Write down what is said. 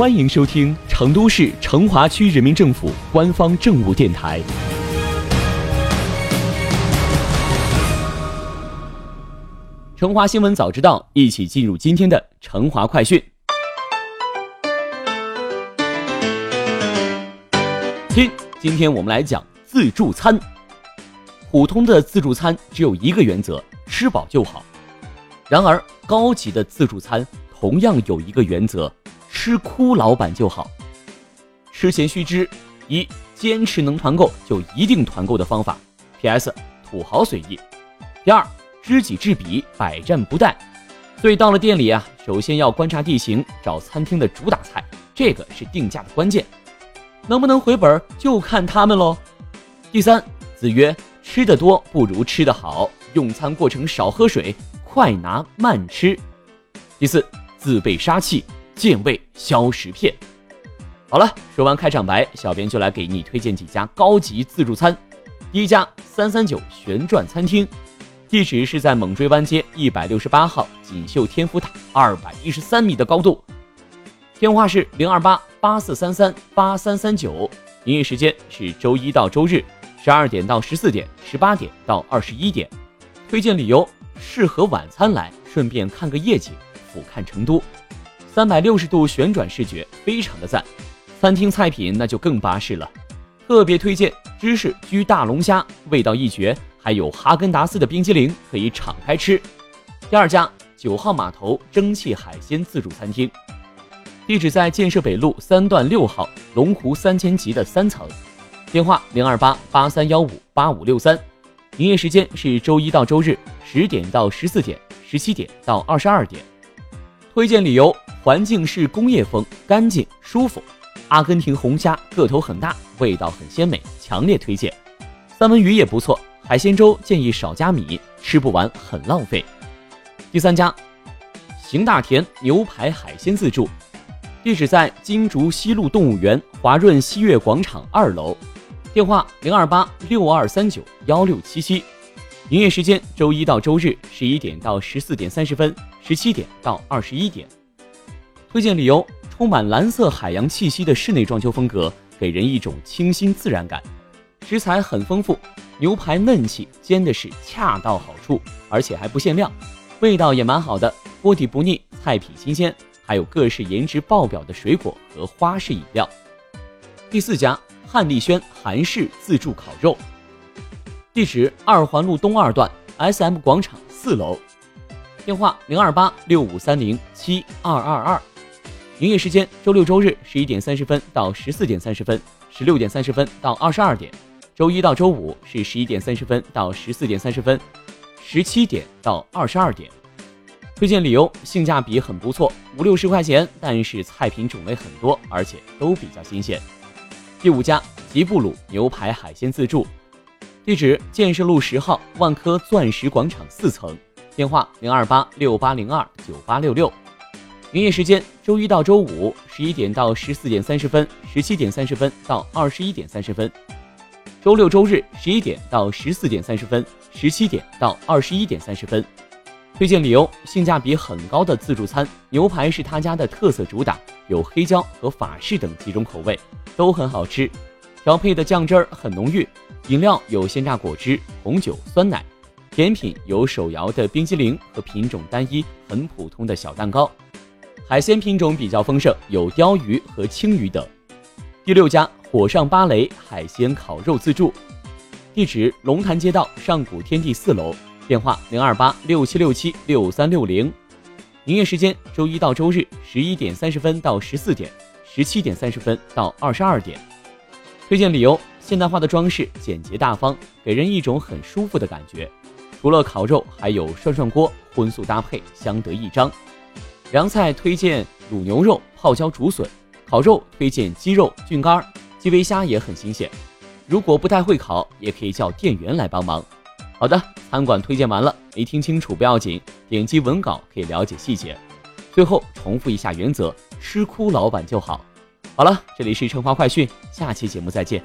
欢迎收听成都市成华区人民政府官方政务电台。成华新闻早知道，一起进入今天的成华快讯。亲，今天我们来讲自助餐。普通的自助餐只有一个原则，吃饱就好。然而，高级的自助餐同样有一个原则。吃哭老板就好。吃前须知：一、坚持能团购就一定团购的方法。P.S. 土豪随意。第二，知己知彼，百战不殆。所以到了店里啊，首先要观察地形，找餐厅的主打菜，这个是定价的关键。能不能回本就看他们喽。第三，子曰：吃的多不如吃的好。用餐过程少喝水，快拿慢吃。第四，自备杀气。健胃消食片。好了，说完开场白，小编就来给你推荐几家高级自助餐。第一家三三九旋转餐厅，地址是在猛追湾街一百六十八号锦绣天府塔，二百一十三米的高度。电话是零二八八四三三八三三九，营业时间是周一到周日十二点到十四点，十八点到二十一点。推荐理由：适合晚餐来，顺便看个夜景，俯瞰成都。三百六十度旋转视觉，非常的赞。餐厅菜品那就更巴适了，特别推荐芝士焗大龙虾，味道一绝。还有哈根达斯的冰激凌可以敞开吃。第二家九号码头蒸汽海鲜自助餐厅，地址在建设北路三段六号龙湖三千级的三层，电话零二八八三幺五八五六三，营业时间是周一到周日十点到十四点，十七点到二十二点。推荐理由。环境是工业风，干净舒服。阿根廷红虾个头很大，味道很鲜美，强烈推荐。三文鱼也不错，海鲜粥建议少加米，吃不完很浪费。第三家，邢大田牛排海鲜自助，地址在金竹西路动物园华润西悦广场二楼，电话零二八六二三九幺六七七，营业时间周一到周日十一点到十四点三十分，十七点到二十一点。推荐理由：充满蓝色海洋气息的室内装修风格，给人一种清新自然感。食材很丰富，牛排嫩气，煎的是恰到好处，而且还不限量，味道也蛮好的，锅底不腻，菜品新鲜，还有各式颜值爆表的水果和花式饮料。第四家汉丽轩韩式自助烤肉，地址二环路东二段 S M 广场四楼，电话零二八六五三零七二二二。营业时间：周六周日十一点三十分到十四点三十分，十六点三十分到二十二点；周一到周五是十一点三十分到十四点三十分，十七点到二十二点。推荐理由：性价比很不错，五六十块钱，但是菜品种类很多，而且都比较新鲜。第五家吉布鲁牛排海鲜自助，地址建设路十号万科钻石广场四层，电话零二八六八零二九八六六。营业时间：周一到周五十一点到十四点三十分，十七点三十分到二十一点三十分；周六周日十一点到十四点三十分，十七点到二十一点三十分。推荐理由：性价比很高的自助餐，牛排是他家的特色主打，有黑椒和法式等几种口味，都很好吃。调配的酱汁儿很浓郁，饮料有鲜榨果汁、红酒、酸奶，甜品有手摇的冰激凌和品种单一、很普通的小蛋糕。海鲜品种比较丰盛，有鲷鱼和青鱼等。第六家火上芭蕾海鲜烤肉自助，地址龙潭街道上古天地四楼，电话零二八六七六七六三六零。营业时间周一到周日十一点三十分到十四点，十七点三十分到二十二点。推荐理由：现代化的装饰，简洁大方，给人一种很舒服的感觉。除了烤肉，还有涮涮锅，荤素搭配，相得益彰。凉菜推荐卤牛肉、泡椒竹笋；烤肉推荐鸡肉、菌干儿、基围虾也很新鲜。如果不太会烤，也可以叫店员来帮忙。好的，餐馆推荐完了，没听清楚不要紧，点击文稿可以了解细节。最后重复一下原则：吃哭老板就好。好了，这里是成华快讯，下期节目再见。